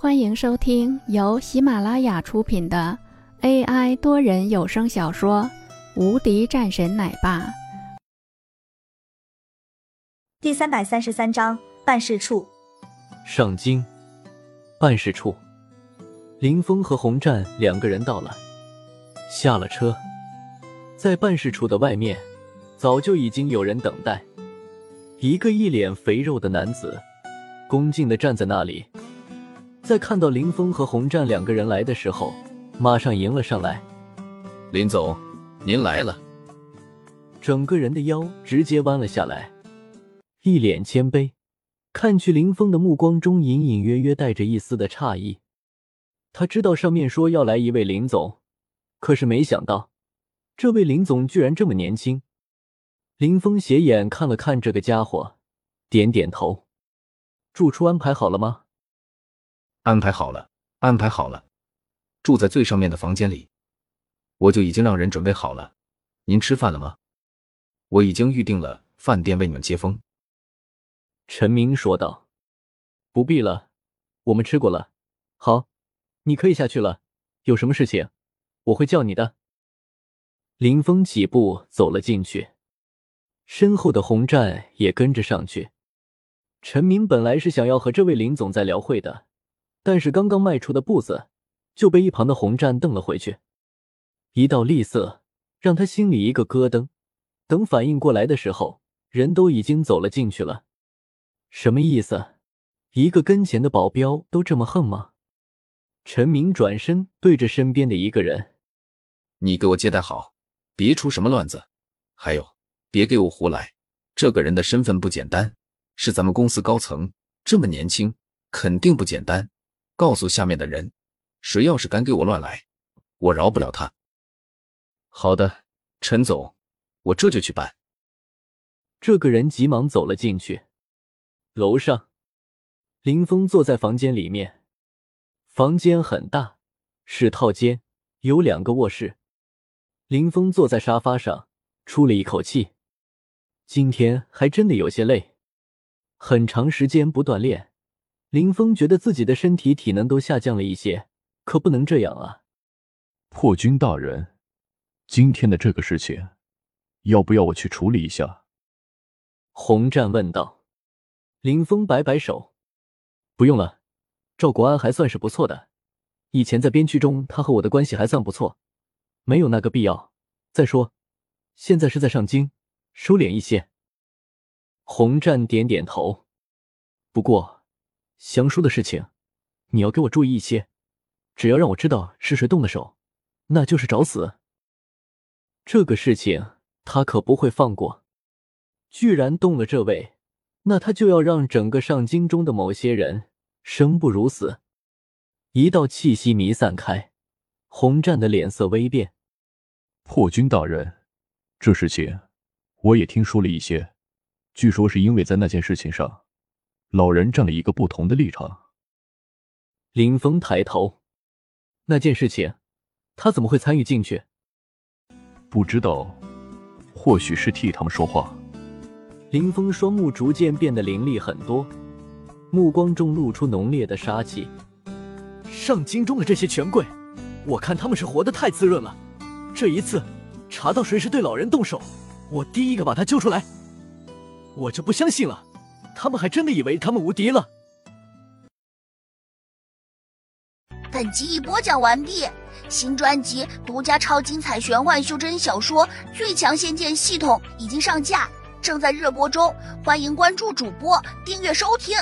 欢迎收听由喜马拉雅出品的 AI 多人有声小说《无敌战神奶爸》第三百三十三章办事处。上京办事处，林峰和洪战两个人到了，下了车，在办事处的外面早就已经有人等待。一个一脸肥肉的男子，恭敬的站在那里。在看到林峰和洪战两个人来的时候，马上迎了上来。林总，您来了。整个人的腰直接弯了下来，一脸谦卑，看去林峰的目光中隐隐约约带着一丝的诧异。他知道上面说要来一位林总，可是没想到，这位林总居然这么年轻。林峰斜眼看了看这个家伙，点点头。住处安排好了吗？安排好了，安排好了，住在最上面的房间里，我就已经让人准备好了。您吃饭了吗？我已经预定了饭店为你们接风。陈明说道：“不必了，我们吃过了。好，你可以下去了。有什么事情，我会叫你的。”林峰几步走了进去，身后的洪战也跟着上去。陈明本来是想要和这位林总再聊会的。但是刚刚迈出的步子，就被一旁的红战瞪了回去，一道厉色让他心里一个咯噔。等反应过来的时候，人都已经走了进去了。什么意思？一个跟前的保镖都这么横吗？陈明转身对着身边的一个人：“你给我接待好，别出什么乱子。还有，别给我胡来。这个人的身份不简单，是咱们公司高层，这么年轻，肯定不简单。”告诉下面的人，谁要是敢给我乱来，我饶不了他。好的，陈总，我这就去办。这个人急忙走了进去。楼上，林峰坐在房间里面，房间很大，是套间，有两个卧室。林峰坐在沙发上，出了一口气，今天还真的有些累，很长时间不锻炼。林峰觉得自己的身体体能都下降了一些，可不能这样啊！破军大人，今天的这个事情，要不要我去处理一下？洪战问道。林峰摆摆手：“不用了，赵国安还算是不错的，以前在边区中他和我的关系还算不错，没有那个必要。再说，现在是在上京，收敛一些。”洪战点点头，不过。祥叔的事情，你要给我注意一些。只要让我知道是谁动的手，那就是找死。这个事情他可不会放过。居然动了这位，那他就要让整个上京中的某些人生不如死。一道气息弥散开，洪战的脸色微变。破军大人，这事情我也听说了一些，据说是因为在那件事情上。老人站了一个不同的立场。林峰抬头，那件事情，他怎么会参与进去？不知道，或许是替他们说话。林峰双目逐渐变得凌厉很多，目光中露出浓烈的杀气。上京中的这些权贵，我看他们是活得太滋润了。这一次，查到谁是对老人动手，我第一个把他揪出来。我就不相信了。他们还真的以为他们无敌了。本集已播讲完毕，新专辑独家超精彩玄幻修真小说《最强仙剑系统》已经上架，正在热播中，欢迎关注主播，订阅收听。